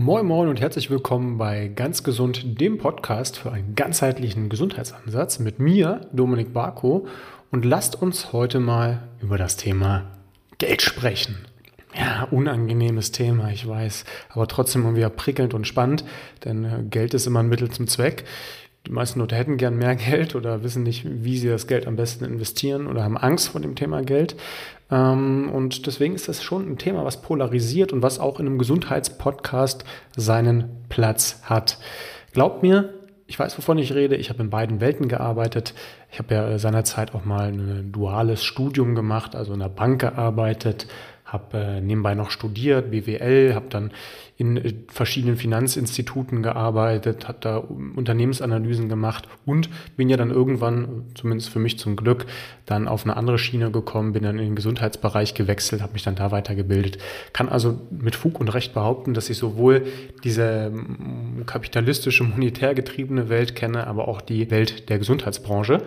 Moin Moin und herzlich willkommen bei Ganz Gesund, dem Podcast für einen ganzheitlichen Gesundheitsansatz mit mir, Dominik Barko. Und lasst uns heute mal über das Thema Geld sprechen. Ja, unangenehmes Thema, ich weiß, aber trotzdem irgendwie prickelnd und spannend, denn äh, Geld ist immer ein Mittel zum Zweck. Die meisten Leute hätten gern mehr Geld oder wissen nicht, wie sie das Geld am besten investieren oder haben Angst vor dem Thema Geld. Ähm, und deswegen ist das schon ein Thema, was polarisiert und was auch in einem Gesundheitspodcast seinen Platz hat. Glaubt mir, ich weiß, wovon ich rede. Ich habe in beiden Welten gearbeitet. Ich habe ja seinerzeit auch mal ein duales Studium gemacht, also in der Bank gearbeitet, habe äh, nebenbei noch studiert, BWL, habe dann in äh, verschiedenen Finanzinstituten gearbeitet, habe da Unternehmensanalysen gemacht und bin ja dann irgendwann, zumindest für mich zum Glück, dann auf eine andere Schiene gekommen, bin dann in den Gesundheitsbereich gewechselt, habe mich dann da weitergebildet. Kann also mit Fug und Recht behaupten, dass ich sowohl diese mm, kapitalistische, monetär getriebene Welt kenne, aber auch die Welt der Gesundheitsbranche.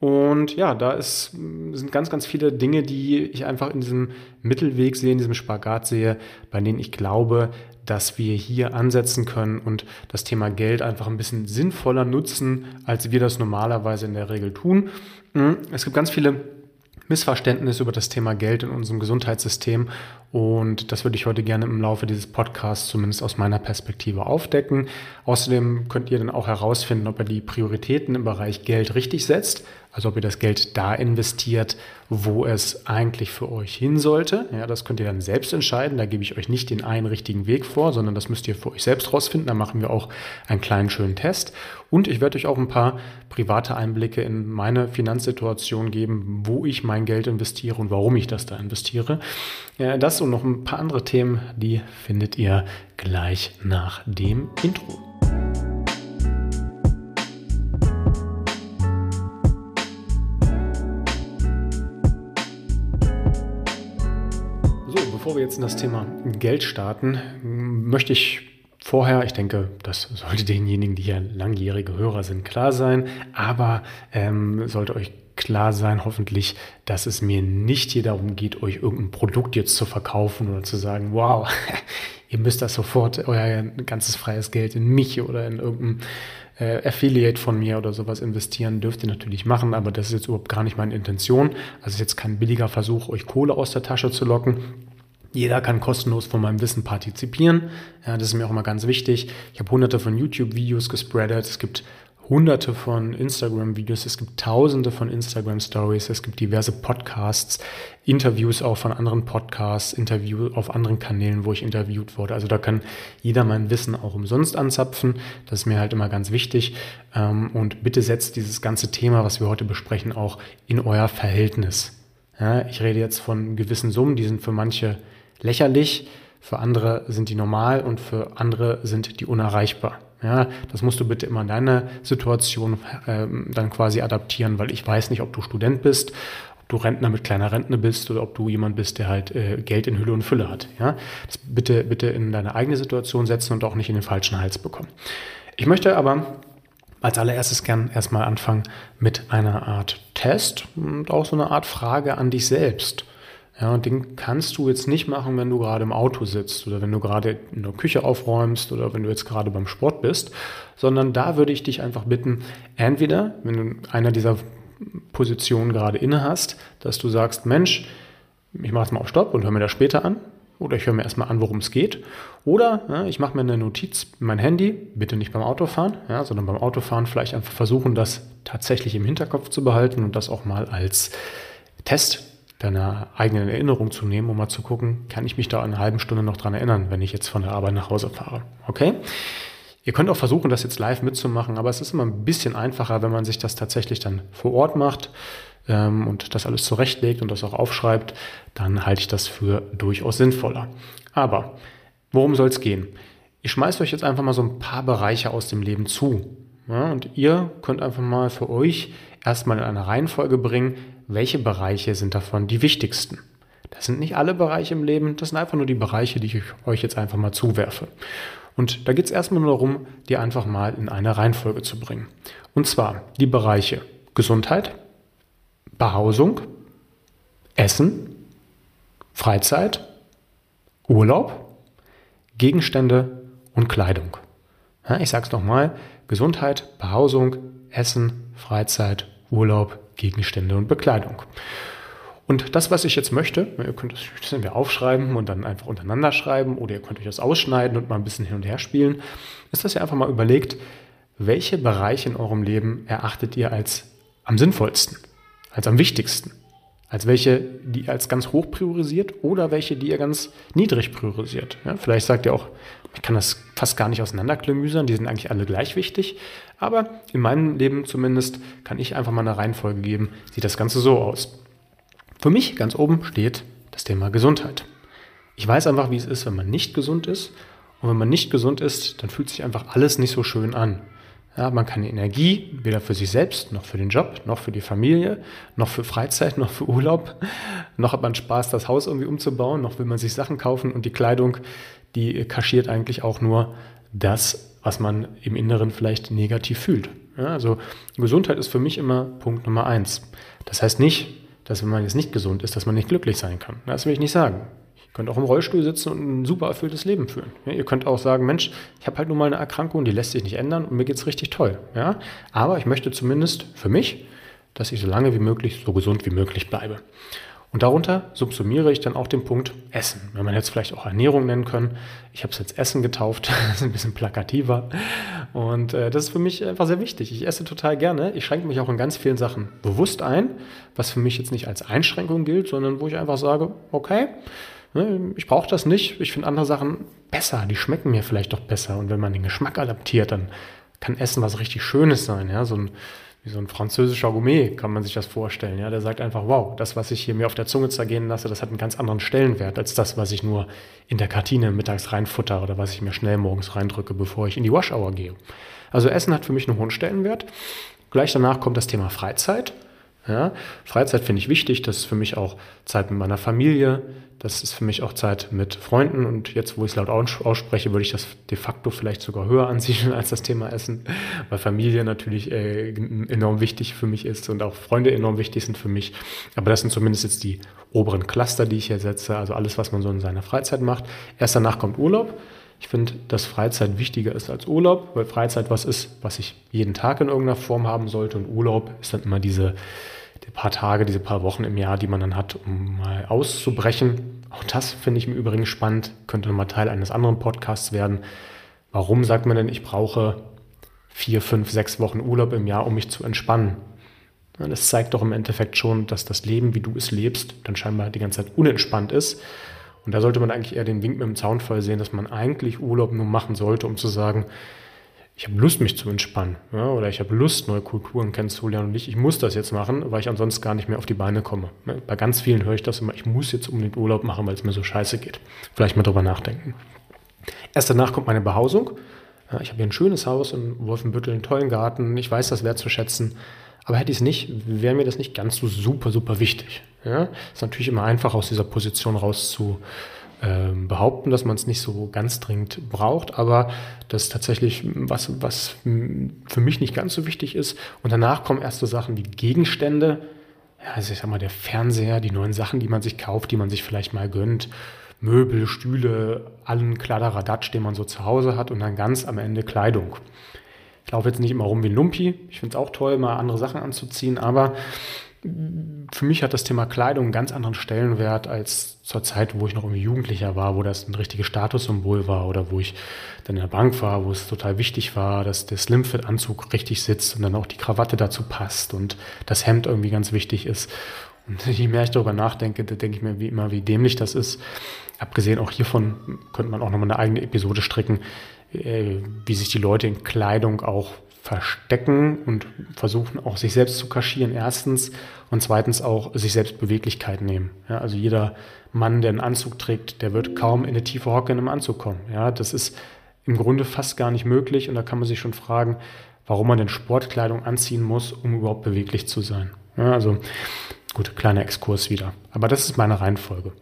Und ja, da ist, sind ganz, ganz viele Dinge, die ich einfach in diesem Mittelweg sehe, in diesem Spagat sehe, bei denen ich glaube, dass wir hier ansetzen können und das Thema Geld einfach ein bisschen sinnvoller nutzen, als wir das normalerweise in der Regel tun. Hm, es gibt ganz viele Missverständnisse über das Thema Geld in unserem Gesundheitssystem und das würde ich heute gerne im Laufe dieses Podcasts zumindest aus meiner Perspektive aufdecken. Außerdem könnt ihr dann auch herausfinden, ob ihr die Prioritäten im Bereich Geld richtig setzt, also ob ihr das Geld da investiert, wo es eigentlich für euch hin sollte. Ja, das könnt ihr dann selbst entscheiden. Da gebe ich euch nicht den einen richtigen Weg vor, sondern das müsst ihr für euch selbst rausfinden. Da machen wir auch einen kleinen schönen Test. Und ich werde euch auch ein paar private Einblicke in meine Finanzsituation geben, wo ich mein Geld investiere und warum ich das da investiere. Das und noch ein paar andere Themen, die findet ihr gleich nach dem Intro. Bevor wir jetzt in das Thema Geld starten, möchte ich vorher, ich denke, das sollte denjenigen, die ja langjährige Hörer sind, klar sein, aber ähm, sollte euch klar sein, hoffentlich, dass es mir nicht hier darum geht, euch irgendein Produkt jetzt zu verkaufen oder zu sagen, wow, ihr müsst das sofort, euer ganzes freies Geld in mich oder in irgendein äh, Affiliate von mir oder sowas investieren, dürft ihr natürlich machen, aber das ist jetzt überhaupt gar nicht meine Intention. Also ist jetzt kein billiger Versuch, euch Kohle aus der Tasche zu locken. Jeder kann kostenlos von meinem Wissen partizipieren. Ja, das ist mir auch immer ganz wichtig. Ich habe hunderte von YouTube-Videos gespreadet. Es gibt hunderte von Instagram-Videos, es gibt tausende von Instagram-Stories, es gibt diverse Podcasts, Interviews auch von anderen Podcasts, Interviews auf anderen Kanälen, wo ich interviewt wurde. Also da kann jeder mein Wissen auch umsonst anzapfen. Das ist mir halt immer ganz wichtig. Ähm, und bitte setzt dieses ganze Thema, was wir heute besprechen, auch in euer Verhältnis. Ich rede jetzt von gewissen Summen, die sind für manche lächerlich, für andere sind die normal und für andere sind die unerreichbar. Ja, das musst du bitte immer in deiner Situation ähm, dann quasi adaptieren, weil ich weiß nicht, ob du Student bist, ob du Rentner mit kleiner Rentne bist oder ob du jemand bist, der halt äh, Geld in Hülle und Fülle hat. Ja, das bitte, bitte in deine eigene Situation setzen und auch nicht in den falschen Hals bekommen. Ich möchte aber als allererstes gern erstmal anfangen mit einer Art Test und auch so eine Art Frage an dich selbst. Ja, und den kannst du jetzt nicht machen, wenn du gerade im Auto sitzt oder wenn du gerade in der Küche aufräumst oder wenn du jetzt gerade beim Sport bist, sondern da würde ich dich einfach bitten, entweder, wenn du einer dieser Positionen gerade inne hast, dass du sagst, Mensch, ich mache jetzt mal auf Stopp und höre mir das später an. Oder ich höre mir erstmal an, worum es geht. Oder ja, ich mache mir eine Notiz in mein Handy, bitte nicht beim Autofahren, ja, sondern beim Autofahren vielleicht einfach versuchen, das tatsächlich im Hinterkopf zu behalten und das auch mal als Test deiner eigenen Erinnerung zu nehmen, um mal zu gucken, kann ich mich da in einer halben Stunde noch dran erinnern, wenn ich jetzt von der Arbeit nach Hause fahre. Okay? Ihr könnt auch versuchen, das jetzt live mitzumachen, aber es ist immer ein bisschen einfacher, wenn man sich das tatsächlich dann vor Ort macht ähm, und das alles zurechtlegt und das auch aufschreibt, dann halte ich das für durchaus sinnvoller. Aber worum soll es gehen? Ich schmeiße euch jetzt einfach mal so ein paar Bereiche aus dem Leben zu. Ja, und ihr könnt einfach mal für euch erstmal in eine Reihenfolge bringen, welche Bereiche sind davon die wichtigsten. Das sind nicht alle Bereiche im Leben, das sind einfach nur die Bereiche, die ich euch jetzt einfach mal zuwerfe. Und da geht es erstmal nur darum, die einfach mal in eine Reihenfolge zu bringen. Und zwar die Bereiche Gesundheit, Behausung, Essen, Freizeit, Urlaub, Gegenstände und Kleidung. Ja, ich sage es nochmal, Gesundheit, Behausung, Essen, Freizeit, Urlaub, Gegenstände und Bekleidung. Und das, was ich jetzt möchte, ihr könnt das entweder aufschreiben und dann einfach untereinander schreiben oder ihr könnt euch das ausschneiden und mal ein bisschen hin und her spielen, ist, dass ihr einfach mal überlegt, welche Bereiche in eurem Leben erachtet ihr als am sinnvollsten, als am wichtigsten? Als welche, die ihr als ganz hoch priorisiert oder welche, die ihr ganz niedrig priorisiert. Ja, vielleicht sagt ihr auch, ich kann das fast gar nicht auseinanderklamüsern, die sind eigentlich alle gleich wichtig. Aber in meinem Leben zumindest kann ich einfach mal eine Reihenfolge geben, sieht das Ganze so aus. Für mich ganz oben steht das Thema Gesundheit. Ich weiß einfach, wie es ist, wenn man nicht gesund ist. Und wenn man nicht gesund ist, dann fühlt sich einfach alles nicht so schön an. Ja, man keine Energie, weder für sich selbst, noch für den Job, noch für die Familie, noch für Freizeit, noch für Urlaub. Noch hat man Spaß, das Haus irgendwie umzubauen, noch will man sich Sachen kaufen und die Kleidung, die kaschiert eigentlich auch nur das, was man im Inneren vielleicht negativ fühlt. Ja, also Gesundheit ist für mich immer Punkt Nummer eins. Das heißt nicht, dass wenn man jetzt nicht gesund ist, dass man nicht glücklich sein kann. Das will ich nicht sagen könnt auch im Rollstuhl sitzen und ein super erfülltes Leben führen. Ja, ihr könnt auch sagen, Mensch, ich habe halt nur mal eine Erkrankung, die lässt sich nicht ändern und mir geht es richtig toll. Ja? Aber ich möchte zumindest für mich, dass ich so lange wie möglich so gesund wie möglich bleibe. Und darunter subsumiere ich dann auch den Punkt Essen. Wenn man jetzt vielleicht auch Ernährung nennen können. Ich habe es jetzt Essen getauft, das ist ein bisschen plakativer. Und äh, das ist für mich einfach sehr wichtig. Ich esse total gerne. Ich schränke mich auch in ganz vielen Sachen bewusst ein, was für mich jetzt nicht als Einschränkung gilt, sondern wo ich einfach sage, okay, Ne, ich brauche das nicht. Ich finde andere Sachen besser. Die schmecken mir vielleicht doch besser. Und wenn man den Geschmack adaptiert, dann kann Essen was richtig Schönes sein. Ja, so ein, wie so ein französischer Gourmet kann man sich das vorstellen. Ja, der sagt einfach, wow, das, was ich hier mir auf der Zunge zergehen lasse, das hat einen ganz anderen Stellenwert als das, was ich nur in der Kantine mittags reinfutter oder was ich mir schnell morgens reindrücke, bevor ich in die Wash-Hour gehe. Also Essen hat für mich einen hohen Stellenwert. Gleich danach kommt das Thema Freizeit. Ja, Freizeit finde ich wichtig, das ist für mich auch Zeit mit meiner Familie, das ist für mich auch Zeit mit Freunden und jetzt, wo ich es laut ausspreche, würde ich das de facto vielleicht sogar höher ansiedeln als das Thema Essen, weil Familie natürlich äh, enorm wichtig für mich ist und auch Freunde enorm wichtig sind für mich. Aber das sind zumindest jetzt die oberen Cluster, die ich hier setze, also alles, was man so in seiner Freizeit macht. Erst danach kommt Urlaub. Ich finde, dass Freizeit wichtiger ist als Urlaub, weil Freizeit was ist, was ich jeden Tag in irgendeiner Form haben sollte und Urlaub ist dann immer diese die paar Tage, diese paar Wochen im Jahr, die man dann hat, um mal auszubrechen. Auch das finde ich im Übrigen spannend, könnte nochmal Teil eines anderen Podcasts werden. Warum sagt man denn, ich brauche vier, fünf, sechs Wochen Urlaub im Jahr, um mich zu entspannen? Das zeigt doch im Endeffekt schon, dass das Leben, wie du es lebst, dann scheinbar die ganze Zeit unentspannt ist. Und da sollte man eigentlich eher den Wink mit dem Zaunfall sehen, dass man eigentlich Urlaub nur machen sollte, um zu sagen, ich habe Lust, mich zu entspannen. Ja, oder ich habe Lust, neue Kulturen kennenzulernen und nicht, ich muss das jetzt machen, weil ich ansonsten gar nicht mehr auf die Beine komme. Bei ganz vielen höre ich das immer, ich muss jetzt unbedingt Urlaub machen, weil es mir so scheiße geht. Vielleicht mal drüber nachdenken. Erst danach kommt meine Behausung. Ja, ich habe hier ein schönes Haus in Wolfenbüttel, einen tollen Garten. Ich weiß das wertzuschätzen. Aber hätte ich es nicht, wäre mir das nicht ganz so super, super wichtig. Ja, ist natürlich immer einfach, aus dieser Position raus zu, behaupten, dass man es nicht so ganz dringend braucht, aber das ist tatsächlich was, was für mich nicht ganz so wichtig ist. Und danach kommen erst so Sachen wie Gegenstände, ja, also ich sag mal, der Fernseher, die neuen Sachen, die man sich kauft, die man sich vielleicht mal gönnt, Möbel, Stühle, allen Kladderadatsch, den man so zu Hause hat und dann ganz am Ende Kleidung. Ich laufe jetzt nicht immer rum wie ein Lumpi. Ich finde es auch toll, mal andere Sachen anzuziehen, aber für mich hat das Thema Kleidung einen ganz anderen Stellenwert als zur Zeit, wo ich noch irgendwie Jugendlicher war, wo das ein richtiges Statussymbol war oder wo ich dann in der Bank war, wo es total wichtig war, dass der Slimfit-Anzug richtig sitzt und dann auch die Krawatte dazu passt und das Hemd irgendwie ganz wichtig ist. Und je mehr ich darüber nachdenke, da denke ich mir wie immer, wie dämlich das ist. Abgesehen auch hiervon könnte man auch nochmal eine eigene Episode stricken, äh, wie sich die Leute in Kleidung auch verstecken und versuchen auch sich selbst zu kaschieren, erstens, und zweitens auch sich selbst Beweglichkeit nehmen. Ja, also jeder Mann, der einen Anzug trägt, der wird kaum in eine tiefe Hocke in einem Anzug kommen. Ja, das ist im Grunde fast gar nicht möglich und da kann man sich schon fragen, warum man denn Sportkleidung anziehen muss, um überhaupt beweglich zu sein. Ja, also gut, kleiner Exkurs wieder. Aber das ist meine Reihenfolge.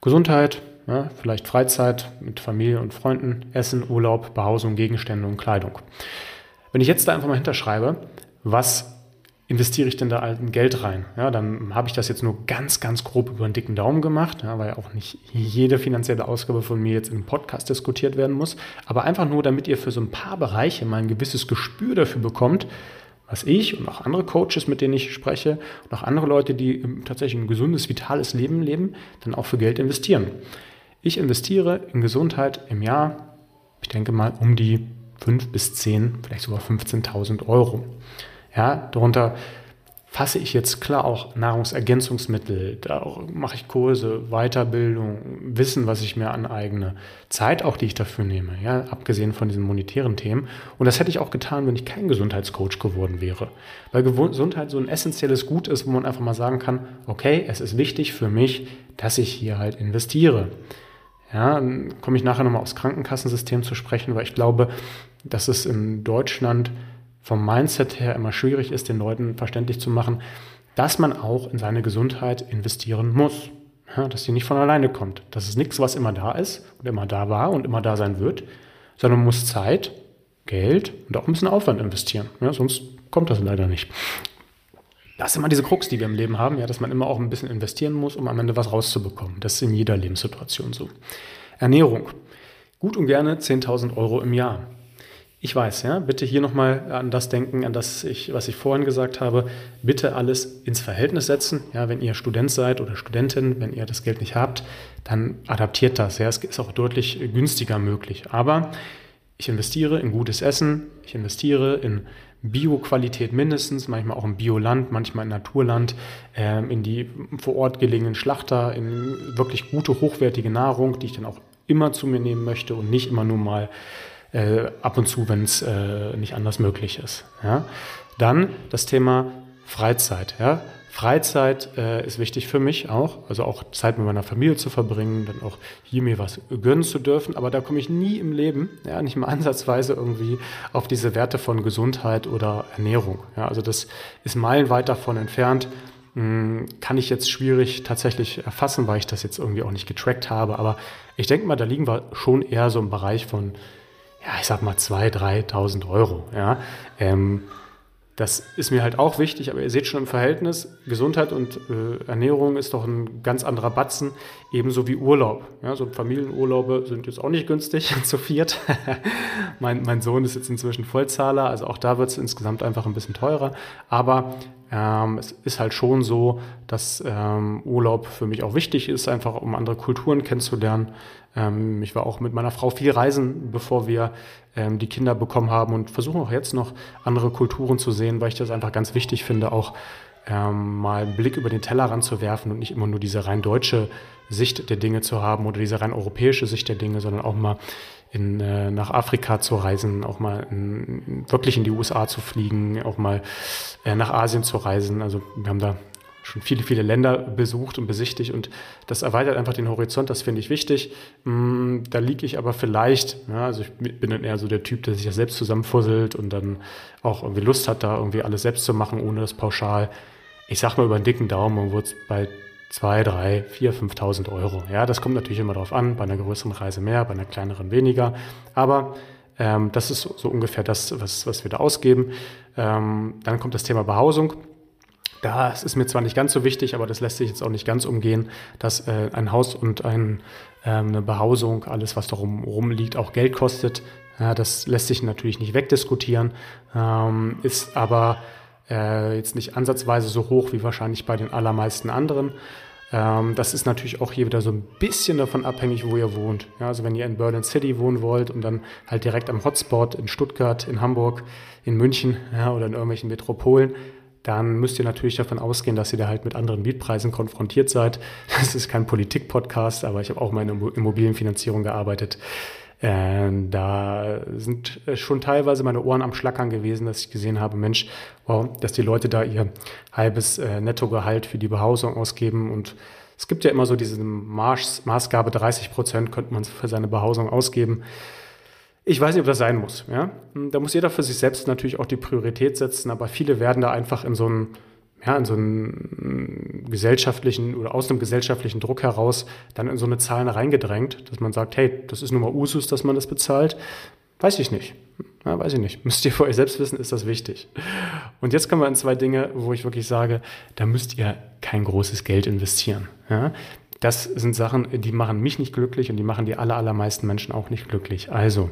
Gesundheit, ja, vielleicht Freizeit mit Familie und Freunden, Essen, Urlaub, Behausung, Gegenstände und Kleidung. Wenn ich jetzt da einfach mal hinterschreibe, was investiere ich denn da alten Geld rein? Ja, dann habe ich das jetzt nur ganz, ganz grob über einen dicken Daumen gemacht, ja, weil auch nicht jede finanzielle Ausgabe von mir jetzt im Podcast diskutiert werden muss, aber einfach nur, damit ihr für so ein paar Bereiche mal ein gewisses Gespür dafür bekommt, was ich und auch andere Coaches, mit denen ich spreche und auch andere Leute, die tatsächlich ein gesundes, vitales Leben leben, dann auch für Geld investieren. Ich investiere in Gesundheit im Jahr, ich denke mal, um die 5 bis 10, vielleicht sogar 15.000 Euro. Ja, darunter fasse ich jetzt klar auch Nahrungsergänzungsmittel, da mache ich Kurse, Weiterbildung, Wissen, was ich mir aneigne, Zeit auch, die ich dafür nehme, ja, abgesehen von diesen monetären Themen. Und das hätte ich auch getan, wenn ich kein Gesundheitscoach geworden wäre. Weil Gesundheit so ein essentielles Gut ist, wo man einfach mal sagen kann, okay, es ist wichtig für mich, dass ich hier halt investiere. Ja, dann komme ich nachher nochmal aufs Krankenkassensystem zu sprechen, weil ich glaube, dass es in Deutschland vom Mindset her immer schwierig ist, den Leuten verständlich zu machen, dass man auch in seine Gesundheit investieren muss. Ja, dass die nicht von alleine kommt. Das ist nichts, was immer da ist und immer da war und immer da sein wird, sondern man muss Zeit, Geld und auch ein bisschen Aufwand investieren. Ja, sonst kommt das leider nicht. Das ist immer diese Krux, die wir im Leben haben, ja, dass man immer auch ein bisschen investieren muss, um am Ende was rauszubekommen. Das ist in jeder Lebenssituation so. Ernährung. Gut und gerne 10.000 Euro im Jahr. Ich weiß, ja, bitte hier nochmal an das denken, an das ich, was ich vorhin gesagt habe. Bitte alles ins Verhältnis setzen. Ja, wenn ihr Student seid oder Studentin, wenn ihr das Geld nicht habt, dann adaptiert das. Ja, es ist auch deutlich günstiger möglich. Aber ich investiere in gutes Essen, ich investiere in Bio-Qualität mindestens, manchmal auch im Bioland, manchmal in Naturland, ähm, in die vor Ort gelegenen Schlachter, in wirklich gute, hochwertige Nahrung, die ich dann auch immer zu mir nehmen möchte und nicht immer nur mal äh, ab und zu, wenn es äh, nicht anders möglich ist. Ja? Dann das Thema Freizeit. Ja? Freizeit äh, ist wichtig für mich auch, also auch Zeit mit meiner Familie zu verbringen, dann auch hier mir was gönnen zu dürfen. Aber da komme ich nie im Leben, ja, nicht mal ansatzweise irgendwie auf diese Werte von Gesundheit oder Ernährung. Ja, also das ist meilenweit davon entfernt. Hm, kann ich jetzt schwierig tatsächlich erfassen, weil ich das jetzt irgendwie auch nicht getrackt habe. Aber ich denke mal, da liegen wir schon eher so im Bereich von ja, ich sag mal 2.000, 3.000 Euro. Ja. Ähm, das ist mir halt auch wichtig, aber ihr seht schon im Verhältnis, Gesundheit und äh, Ernährung ist doch ein ganz anderer Batzen, ebenso wie Urlaub. Ja, so Familienurlaube sind jetzt auch nicht günstig zu viert. mein, mein Sohn ist jetzt inzwischen Vollzahler, also auch da wird es insgesamt einfach ein bisschen teurer. Aber ähm, es ist halt schon so, dass ähm, Urlaub für mich auch wichtig ist, einfach um andere Kulturen kennenzulernen. Ähm, ich war auch mit meiner Frau viel reisen, bevor wir ähm, die Kinder bekommen haben und versuche auch jetzt noch andere Kulturen zu sehen, weil ich das einfach ganz wichtig finde, auch ähm, mal einen Blick über den Tellerrand zu werfen und nicht immer nur diese rein deutsche Sicht der Dinge zu haben oder diese rein europäische Sicht der Dinge, sondern auch mal in, äh, nach Afrika zu reisen, auch mal in, wirklich in die USA zu fliegen, auch mal äh, nach Asien zu reisen. Also wir haben da schon viele, viele Länder besucht und besichtigt und das erweitert einfach den Horizont, das finde ich wichtig. Mm, da liege ich aber vielleicht, ja, also ich bin dann eher so der Typ, der sich ja selbst zusammenfusselt und dann auch irgendwie Lust hat, da irgendwie alles selbst zu machen, ohne das pauschal. Ich sag mal über einen dicken Daumen und wurde bei 2, 3, 4, 5.000 Euro. Ja, das kommt natürlich immer darauf an, bei einer größeren Reise mehr, bei einer kleineren weniger, aber ähm, das ist so ungefähr das, was, was wir da ausgeben. Ähm, dann kommt das Thema Behausung. Das ist mir zwar nicht ganz so wichtig, aber das lässt sich jetzt auch nicht ganz umgehen, dass äh, ein Haus und ein, äh, eine Behausung, alles was darum rumliegt, auch Geld kostet. Ja, das lässt sich natürlich nicht wegdiskutieren, ähm, ist aber äh, jetzt nicht ansatzweise so hoch wie wahrscheinlich bei den allermeisten anderen. Ähm, das ist natürlich auch hier wieder so ein bisschen davon abhängig, wo ihr wohnt. Ja, also wenn ihr in Berlin City wohnen wollt und dann halt direkt am Hotspot in Stuttgart, in Hamburg, in München ja, oder in irgendwelchen Metropolen, dann müsst ihr natürlich davon ausgehen, dass ihr da halt mit anderen Mietpreisen konfrontiert seid. Das ist kein Politik-Podcast, aber ich habe auch mal in Immobilienfinanzierung gearbeitet. Äh, da sind schon teilweise meine Ohren am Schlackern gewesen, dass ich gesehen habe, Mensch, wow, dass die Leute da ihr halbes äh, Nettogehalt für die Behausung ausgeben und es gibt ja immer so diese Maß, Maßgabe, 30 Prozent könnte man für seine Behausung ausgeben. Ich weiß nicht, ob das sein muss. Ja? Da muss jeder für sich selbst natürlich auch die Priorität setzen, aber viele werden da einfach in so einen, ja, in so einen gesellschaftlichen oder aus einem gesellschaftlichen Druck heraus dann in so eine Zahlen reingedrängt, dass man sagt, hey, das ist nun mal Usus, dass man das bezahlt. Weiß ich nicht. Na, weiß ich nicht. Müsst ihr für euch selbst wissen, ist das wichtig. Und jetzt kommen wir an zwei Dinge, wo ich wirklich sage, da müsst ihr kein großes Geld investieren. Ja? Das sind Sachen, die machen mich nicht glücklich und die machen die aller, allermeisten Menschen auch nicht glücklich. Also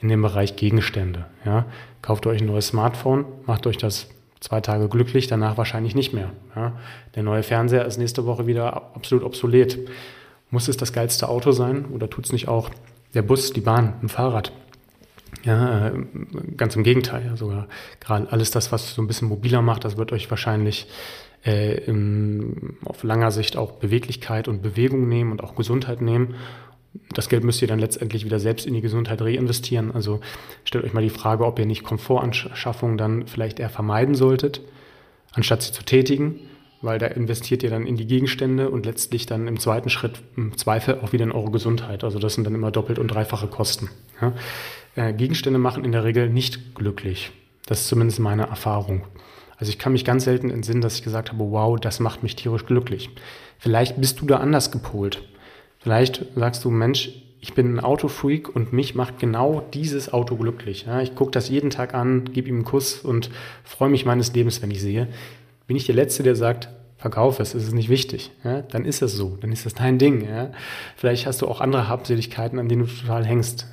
in dem Bereich Gegenstände. Ja? Kauft euch ein neues Smartphone, macht euch das zwei Tage glücklich, danach wahrscheinlich nicht mehr. Ja? Der neue Fernseher ist nächste Woche wieder absolut obsolet. Muss es das geilste Auto sein oder tut es nicht auch der Bus, die Bahn, ein Fahrrad? Ja, äh, ganz im Gegenteil. sogar gerade alles das, was so ein bisschen mobiler macht, das wird euch wahrscheinlich äh, im, auf langer Sicht auch Beweglichkeit und Bewegung nehmen und auch Gesundheit nehmen. Das Geld müsst ihr dann letztendlich wieder selbst in die Gesundheit reinvestieren. Also stellt euch mal die Frage, ob ihr nicht Komfortanschaffungen dann vielleicht eher vermeiden solltet, anstatt sie zu tätigen, weil da investiert ihr dann in die Gegenstände und letztlich dann im zweiten Schritt im Zweifel auch wieder in eure Gesundheit. Also das sind dann immer doppelt und dreifache Kosten. Ja? Äh, Gegenstände machen in der Regel nicht glücklich. Das ist zumindest meine Erfahrung. Also ich kann mich ganz selten entsinnen, dass ich gesagt habe, wow, das macht mich tierisch glücklich. Vielleicht bist du da anders gepolt. Vielleicht sagst du, Mensch, ich bin ein Autofreak und mich macht genau dieses Auto glücklich. Ich gucke das jeden Tag an, gebe ihm einen Kuss und freue mich meines Lebens, wenn ich sehe. Bin ich der Letzte, der sagt, verkauf es, es ist nicht wichtig. Dann ist es so, dann ist das dein Ding. Vielleicht hast du auch andere Habseligkeiten, an denen du total hängst.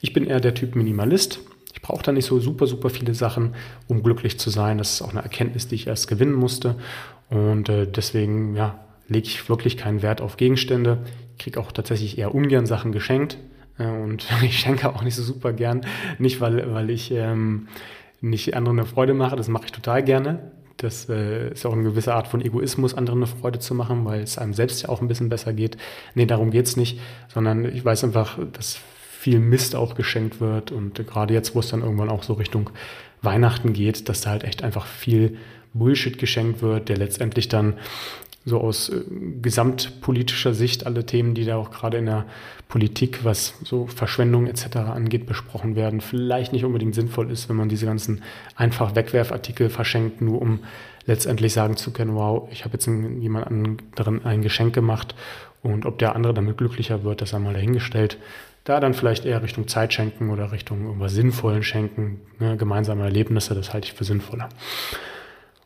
Ich bin eher der Typ Minimalist. Ich brauche da nicht so super, super viele Sachen, um glücklich zu sein. Das ist auch eine Erkenntnis, die ich erst gewinnen musste. Und äh, deswegen, ja, lege ich wirklich keinen Wert auf Gegenstände. Kriege auch tatsächlich eher ungern Sachen geschenkt. Äh, und ich schenke auch nicht so super gern. Nicht, weil, weil ich ähm, nicht anderen eine Freude mache, das mache ich total gerne. Das äh, ist auch eine gewisse Art von Egoismus, anderen eine Freude zu machen, weil es einem selbst ja auch ein bisschen besser geht. Nee, darum geht es nicht, sondern ich weiß einfach, dass viel Mist auch geschenkt wird und gerade jetzt, wo es dann irgendwann auch so Richtung Weihnachten geht, dass da halt echt einfach viel Bullshit geschenkt wird, der letztendlich dann so aus äh, gesamtpolitischer Sicht alle Themen, die da auch gerade in der Politik, was so Verschwendung etc. angeht, besprochen werden, vielleicht nicht unbedingt sinnvoll ist, wenn man diese ganzen einfach Wegwerfartikel verschenkt, nur um letztendlich sagen zu können, wow, ich habe jetzt jemand anderen ein Geschenk gemacht und ob der andere damit glücklicher wird, das einmal dahingestellt. Da dann vielleicht eher Richtung Zeit schenken oder Richtung irgendwas Sinnvollen schenken, ne, gemeinsame Erlebnisse, das halte ich für sinnvoller.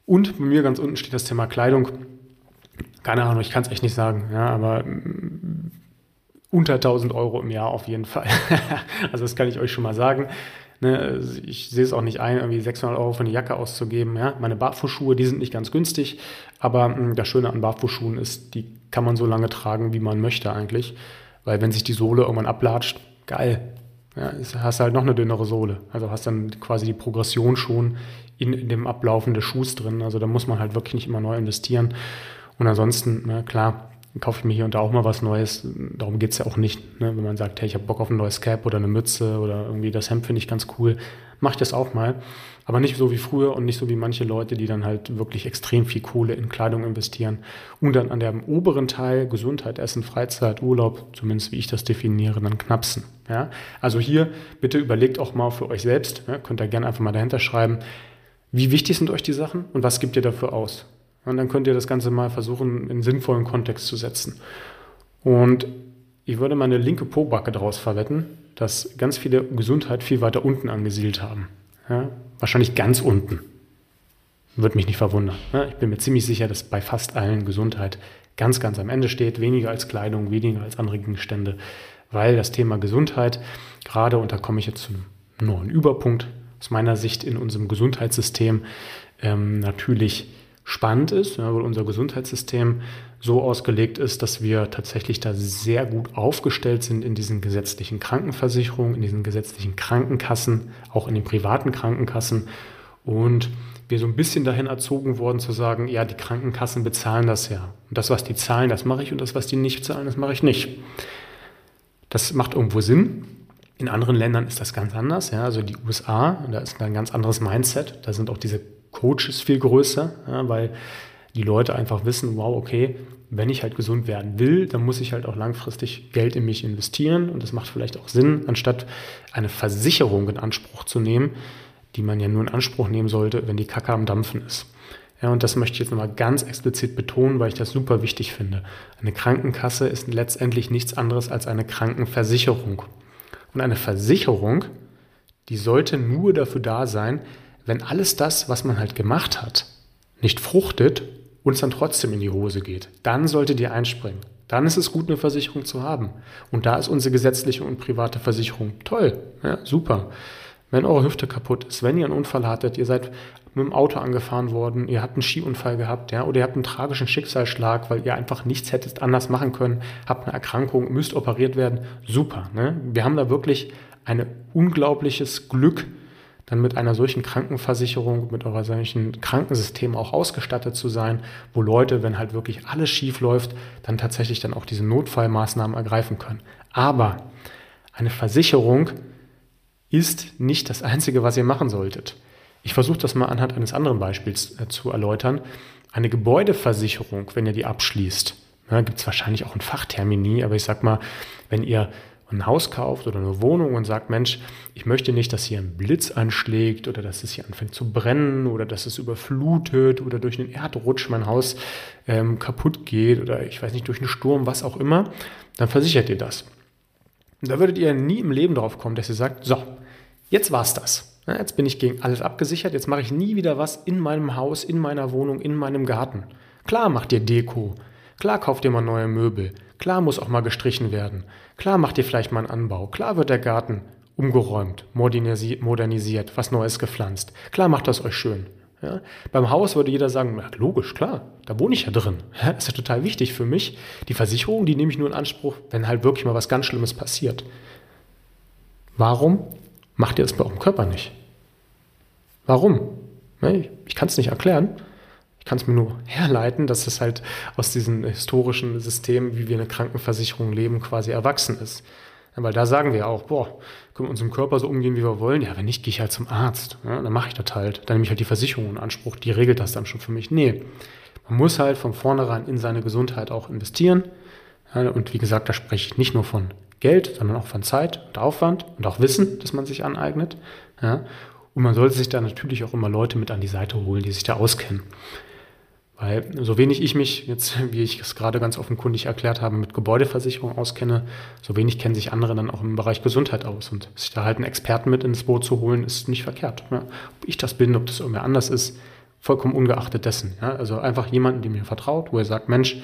Und bei mir ganz unten steht das Thema Kleidung keine Ahnung, ich kann es echt nicht sagen, ja, aber mm, unter 1000 Euro im Jahr auf jeden Fall. also das kann ich euch schon mal sagen. Ne, ich sehe es auch nicht ein, irgendwie 600 Euro für eine Jacke auszugeben. Ja. Meine Barfußschuhe, die sind nicht ganz günstig, aber mh, mm, das Schöne an Barfußschuhen ist, die kann man so lange tragen, wie man möchte eigentlich. Weil wenn sich die Sohle irgendwann ablatscht, geil. Ja, hast halt noch eine dünnere Sohle. Also hast dann quasi die Progression schon in, in dem Ablaufen des Schuhs drin. Also da muss man halt wirklich nicht immer neu investieren. Und ansonsten, na, klar, kaufe ich mir hier und da auch mal was Neues. Darum geht es ja auch nicht. Ne? Wenn man sagt, hey, ich habe Bock auf ein neues Cap oder eine Mütze oder irgendwie das Hemd finde ich ganz cool, mache ich das auch mal. Aber nicht so wie früher und nicht so wie manche Leute, die dann halt wirklich extrem viel Kohle in Kleidung investieren und dann an dem oberen Teil Gesundheit, Essen, Freizeit, Urlaub, zumindest wie ich das definiere, dann knapsen. Ja? Also hier bitte überlegt auch mal für euch selbst, ja? könnt ihr gerne einfach mal dahinter schreiben, wie wichtig sind euch die Sachen und was gibt ihr dafür aus? Und dann könnt ihr das Ganze mal versuchen, in sinnvollen Kontext zu setzen. Und ich würde meine linke Pobacke daraus verwetten, dass ganz viele Gesundheit viel weiter unten angesiedelt haben. Ja, wahrscheinlich ganz unten. Würde mich nicht verwundern. Ja, ich bin mir ziemlich sicher, dass bei fast allen Gesundheit ganz, ganz am Ende steht. Weniger als Kleidung, weniger als andere Gegenstände. Weil das Thema Gesundheit, gerade, und da komme ich jetzt zu einem neuen Überpunkt aus meiner Sicht in unserem Gesundheitssystem, ähm, natürlich spannend ist, ja, weil unser Gesundheitssystem so ausgelegt ist, dass wir tatsächlich da sehr gut aufgestellt sind in diesen gesetzlichen Krankenversicherungen, in diesen gesetzlichen Krankenkassen, auch in den privaten Krankenkassen und wir so ein bisschen dahin erzogen worden zu sagen, ja, die Krankenkassen bezahlen das ja. Und das, was die zahlen, das mache ich und das, was die nicht zahlen, das mache ich nicht. Das macht irgendwo Sinn. In anderen Ländern ist das ganz anders. Ja, also die USA, da ist ein ganz anderes Mindset. Da sind auch diese Coach ist viel größer, ja, weil die Leute einfach wissen, wow, okay, wenn ich halt gesund werden will, dann muss ich halt auch langfristig Geld in mich investieren und das macht vielleicht auch Sinn, anstatt eine Versicherung in Anspruch zu nehmen, die man ja nur in Anspruch nehmen sollte, wenn die Kacke am Dampfen ist. Ja, und das möchte ich jetzt nochmal ganz explizit betonen, weil ich das super wichtig finde. Eine Krankenkasse ist letztendlich nichts anderes als eine Krankenversicherung. Und eine Versicherung, die sollte nur dafür da sein, wenn alles das, was man halt gemacht hat, nicht fruchtet und es dann trotzdem in die Hose geht. Dann solltet ihr einspringen. Dann ist es gut, eine Versicherung zu haben. Und da ist unsere gesetzliche und private Versicherung toll. Ja, super. Wenn eure Hüfte kaputt ist, wenn ihr einen Unfall hattet, ihr seid mit dem Auto angefahren worden, ihr habt einen Skiunfall gehabt, ja, oder ihr habt einen tragischen Schicksalsschlag, weil ihr einfach nichts hättet anders machen können, habt eine Erkrankung, müsst operiert werden, super. Ne? Wir haben da wirklich ein unglaubliches Glück, dann mit einer solchen Krankenversicherung, mit eurer solchen Krankensystem auch ausgestattet zu sein, wo Leute, wenn halt wirklich alles schief läuft, dann tatsächlich dann auch diese Notfallmaßnahmen ergreifen können. Aber eine Versicherung ist nicht das Einzige, was ihr machen solltet. Ich versuche das mal anhand eines anderen Beispiels äh, zu erläutern. Eine Gebäudeversicherung, wenn ihr die abschließt, ne, gibt es wahrscheinlich auch ein Fachtermini, aber ich sag mal, wenn ihr ein Haus kauft oder eine Wohnung und sagt, Mensch, ich möchte nicht, dass hier ein Blitz anschlägt oder dass es hier anfängt zu brennen oder dass es überflutet oder durch einen Erdrutsch mein Haus ähm, kaputt geht oder ich weiß nicht, durch einen Sturm, was auch immer, dann versichert ihr das. Und da würdet ihr nie im Leben drauf kommen, dass ihr sagt, so, jetzt war's das. Jetzt bin ich gegen alles abgesichert, jetzt mache ich nie wieder was in meinem Haus, in meiner Wohnung, in meinem Garten. Klar macht ihr Deko, klar kauft ihr mal neue Möbel, klar muss auch mal gestrichen werden, klar macht ihr vielleicht mal einen Anbau, klar wird der Garten umgeräumt, modernisiert, was Neues gepflanzt, klar macht das euch schön. Ja, beim Haus würde jeder sagen, ja, logisch, klar, da wohne ich ja drin. Ja, ist ja total wichtig für mich. Die Versicherung, die nehme ich nur in Anspruch, wenn halt wirklich mal was ganz Schlimmes passiert. Warum macht ihr das bei eurem Körper nicht? Warum? Ne, ich kann es nicht erklären. Ich kann es mir nur herleiten, dass es halt aus diesem historischen System, wie wir eine Krankenversicherung leben, quasi erwachsen ist. Ja, weil da sagen wir auch, boah, können wir unserem Körper so umgehen, wie wir wollen? Ja, wenn nicht, gehe ich halt zum Arzt. Ja, dann mache ich das halt. Dann nehme ich halt die Versicherung in Anspruch, die regelt das dann schon für mich. Nee, man muss halt von vornherein in seine Gesundheit auch investieren. Ja, und wie gesagt, da spreche ich nicht nur von Geld, sondern auch von Zeit und Aufwand und auch Wissen, das man sich aneignet. Ja, und man sollte sich da natürlich auch immer Leute mit an die Seite holen, die sich da auskennen. Weil so wenig ich mich jetzt, wie ich es gerade ganz offenkundig erklärt habe, mit Gebäudeversicherung auskenne, so wenig kennen sich andere dann auch im Bereich Gesundheit aus. Und sich da halt einen Experten mit ins Boot zu holen, ist nicht verkehrt. Ja. Ob ich das bin, ob das irgendwer anders ist, vollkommen ungeachtet dessen. Ja. Also einfach jemanden, dem mir vertraut, wo er sagt, Mensch,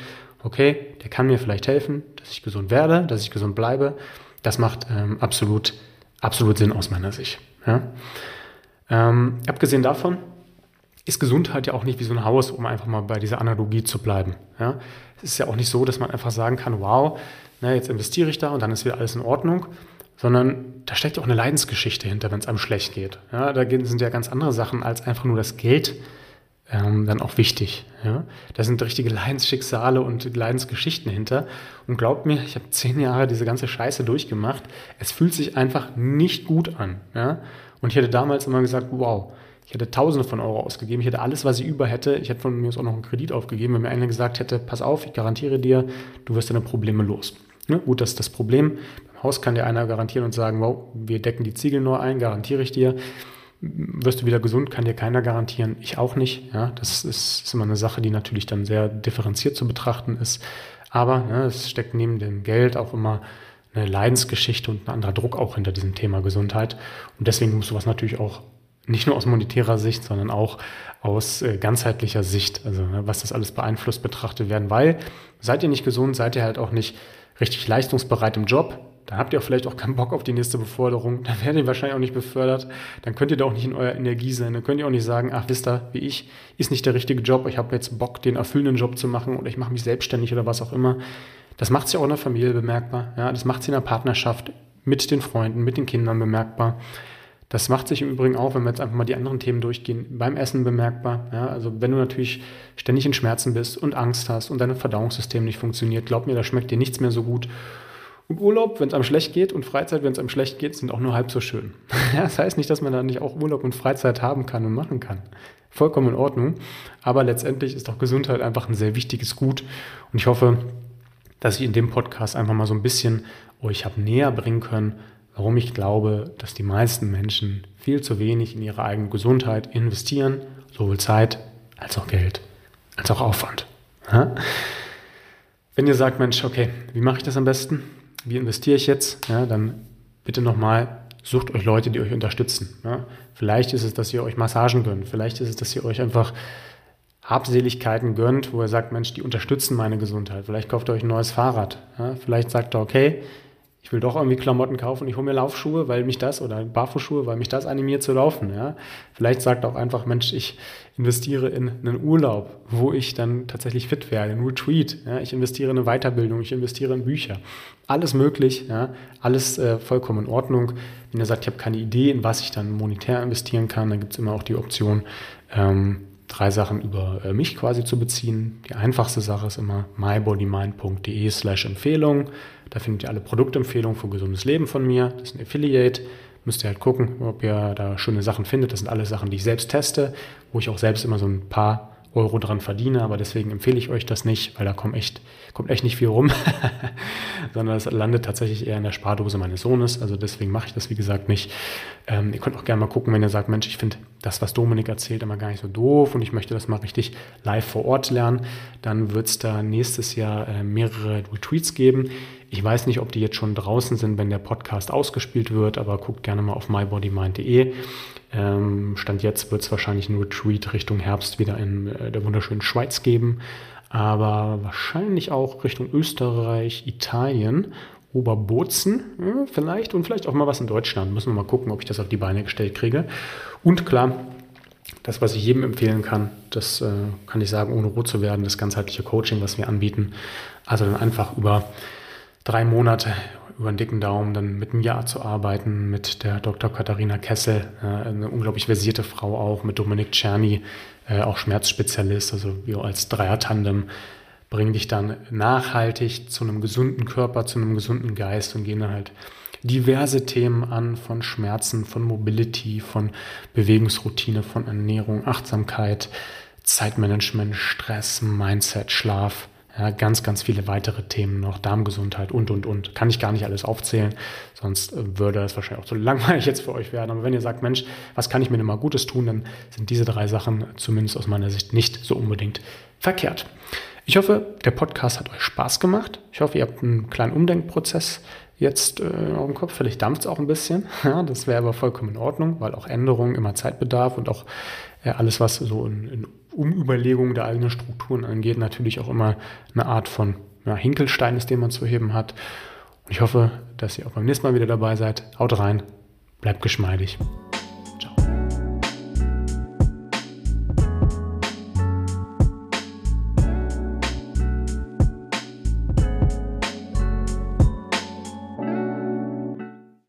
okay, der kann mir vielleicht helfen, dass ich gesund werde, dass ich gesund bleibe. Das macht ähm, absolut, absolut Sinn aus meiner Sicht. Ja. Ähm, abgesehen davon, ist Gesundheit ja auch nicht wie so ein Haus, um einfach mal bei dieser Analogie zu bleiben. Ja? Es ist ja auch nicht so, dass man einfach sagen kann, wow, na, jetzt investiere ich da und dann ist wieder alles in Ordnung, sondern da steckt ja auch eine Leidensgeschichte hinter, wenn es einem schlecht geht. Ja? Da sind ja ganz andere Sachen als einfach nur das Geld ähm, dann auch wichtig. Ja? Da sind richtige Leidensschicksale und Leidensgeschichten hinter. Und glaubt mir, ich habe zehn Jahre diese ganze Scheiße durchgemacht. Es fühlt sich einfach nicht gut an. Ja? Und ich hätte damals immer gesagt, wow, ich hätte Tausende von Euro ausgegeben. Ich hätte alles, was ich über hätte. Ich hätte von mir aus auch noch einen Kredit aufgegeben, wenn mir einer gesagt hätte, pass auf, ich garantiere dir, du wirst deine Probleme los. Ne? Gut, das ist das Problem. Beim Haus kann dir einer garantieren und sagen, wow, wir decken die Ziegel nur ein, garantiere ich dir. Wirst du wieder gesund, kann dir keiner garantieren. Ich auch nicht. Ja? Das ist, ist immer eine Sache, die natürlich dann sehr differenziert zu betrachten ist. Aber ne, es steckt neben dem Geld auch immer eine Leidensgeschichte und ein anderer Druck auch hinter diesem Thema Gesundheit. Und deswegen muss sowas natürlich auch nicht nur aus monetärer Sicht, sondern auch aus äh, ganzheitlicher Sicht, also ne, was das alles beeinflusst, betrachtet werden. Weil seid ihr nicht gesund, seid ihr halt auch nicht richtig leistungsbereit im Job, dann habt ihr auch vielleicht auch keinen Bock auf die nächste Beförderung, dann werdet ihr wahrscheinlich auch nicht befördert, dann könnt ihr da auch nicht in eurer Energie sein, dann könnt ihr auch nicht sagen, ach wisst ihr, wie ich, ist nicht der richtige Job, ich habe jetzt Bock, den erfüllenden Job zu machen oder ich mache mich selbstständig oder was auch immer. Das macht sich auch in der Familie bemerkbar, ja, das macht sich in der Partnerschaft mit den Freunden, mit den Kindern bemerkbar. Das macht sich im Übrigen auch, wenn wir jetzt einfach mal die anderen Themen durchgehen, beim Essen bemerkbar. Ja, also wenn du natürlich ständig in Schmerzen bist und Angst hast und dein Verdauungssystem nicht funktioniert, glaub mir, da schmeckt dir nichts mehr so gut. Und Urlaub, wenn es einem schlecht geht und Freizeit, wenn es einem schlecht geht, sind auch nur halb so schön. Das heißt nicht, dass man da nicht auch Urlaub und Freizeit haben kann und machen kann. Vollkommen in Ordnung. Aber letztendlich ist auch Gesundheit einfach ein sehr wichtiges Gut. Und ich hoffe, dass ich in dem Podcast einfach mal so ein bisschen euch habe näher bringen können, warum ich glaube, dass die meisten Menschen viel zu wenig in ihre eigene Gesundheit investieren, sowohl Zeit als auch Geld, als auch Aufwand. Wenn ihr sagt, Mensch, okay, wie mache ich das am besten? Wie investiere ich jetzt? Ja, dann bitte nochmal sucht euch Leute, die euch unterstützen. Ja? Vielleicht ist es, dass ihr euch Massagen gönnt. Vielleicht ist es, dass ihr euch einfach Habseligkeiten gönnt, wo ihr sagt, Mensch, die unterstützen meine Gesundheit. Vielleicht kauft ihr euch ein neues Fahrrad. Ja? Vielleicht sagt ihr, okay, ich will doch irgendwie Klamotten kaufen, ich hole mir Laufschuhe, weil mich das, oder Barfußschuhe, weil mich das animiert zu laufen. Ja? Vielleicht sagt auch einfach, Mensch, ich investiere in einen Urlaub, wo ich dann tatsächlich fit werde, ein Retreat. Ja? Ich investiere in eine Weiterbildung, ich investiere in Bücher. Alles möglich, ja? alles äh, vollkommen in Ordnung. Wenn ihr sagt, ich habe keine Idee, in was ich dann monetär investieren kann, dann gibt es immer auch die Option, ähm, drei Sachen über äh, mich quasi zu beziehen. Die einfachste Sache ist immer mybodymind.de slash Empfehlung. Da findet ihr alle Produktempfehlungen für gesundes Leben von mir. Das ist ein Affiliate. Müsst ihr halt gucken, ob ihr da schöne Sachen findet. Das sind alles Sachen, die ich selbst teste, wo ich auch selbst immer so ein paar Euro dran verdiene, aber deswegen empfehle ich euch das nicht, weil da kommt echt, kommt echt nicht viel rum, sondern es landet tatsächlich eher in der Spardose meines Sohnes. Also deswegen mache ich das, wie gesagt, nicht. Ähm, ihr könnt auch gerne mal gucken, wenn ihr sagt, Mensch, ich finde das, was Dominik erzählt, immer gar nicht so doof und ich möchte das mal richtig live vor Ort lernen, dann wird es da nächstes Jahr äh, mehrere Retweets geben. Ich weiß nicht, ob die jetzt schon draußen sind, wenn der Podcast ausgespielt wird, aber guckt gerne mal auf mybodymind.de. Ähm, Stand jetzt wird es wahrscheinlich ein Retreat Richtung Herbst wieder in äh, der wunderschönen Schweiz geben, aber wahrscheinlich auch Richtung Österreich, Italien, Oberbozen vielleicht und vielleicht auch mal was in Deutschland. Müssen wir mal gucken, ob ich das auf die Beine gestellt kriege. Und klar, das, was ich jedem empfehlen kann, das äh, kann ich sagen, ohne rot zu werden, das ganzheitliche Coaching, was wir anbieten. Also dann einfach über drei Monate über den dicken Daumen dann mit einem Jahr zu arbeiten, mit der Dr. Katharina Kessel, äh, eine unglaublich versierte Frau auch, mit Dominik Czerny, äh, auch Schmerzspezialist, also wir als Dreier-Tandem bringen dich dann nachhaltig zu einem gesunden Körper, zu einem gesunden Geist und gehen dann halt diverse Themen an, von Schmerzen, von Mobility, von Bewegungsroutine, von Ernährung, Achtsamkeit, Zeitmanagement, Stress, Mindset, Schlaf ja, ganz, ganz viele weitere Themen noch, Darmgesundheit und, und, und. Kann ich gar nicht alles aufzählen, sonst äh, würde das wahrscheinlich auch zu langweilig jetzt für euch werden. Aber wenn ihr sagt, Mensch, was kann ich mir denn mal Gutes tun, dann sind diese drei Sachen zumindest aus meiner Sicht nicht so unbedingt verkehrt. Ich hoffe, der Podcast hat euch Spaß gemacht. Ich hoffe, ihr habt einen kleinen Umdenkprozess jetzt äh, auf dem Kopf. Vielleicht dampft es auch ein bisschen. Ja, das wäre aber vollkommen in Ordnung, weil auch Änderungen immer Zeit bedarf und auch äh, alles, was so in, in Umüberlegungen der eigenen Strukturen angeht, natürlich auch immer eine Art von ja, Hinkelstein ist, den man zu heben hat. Und ich hoffe, dass ihr auch beim nächsten Mal wieder dabei seid. Haut rein, bleibt geschmeidig.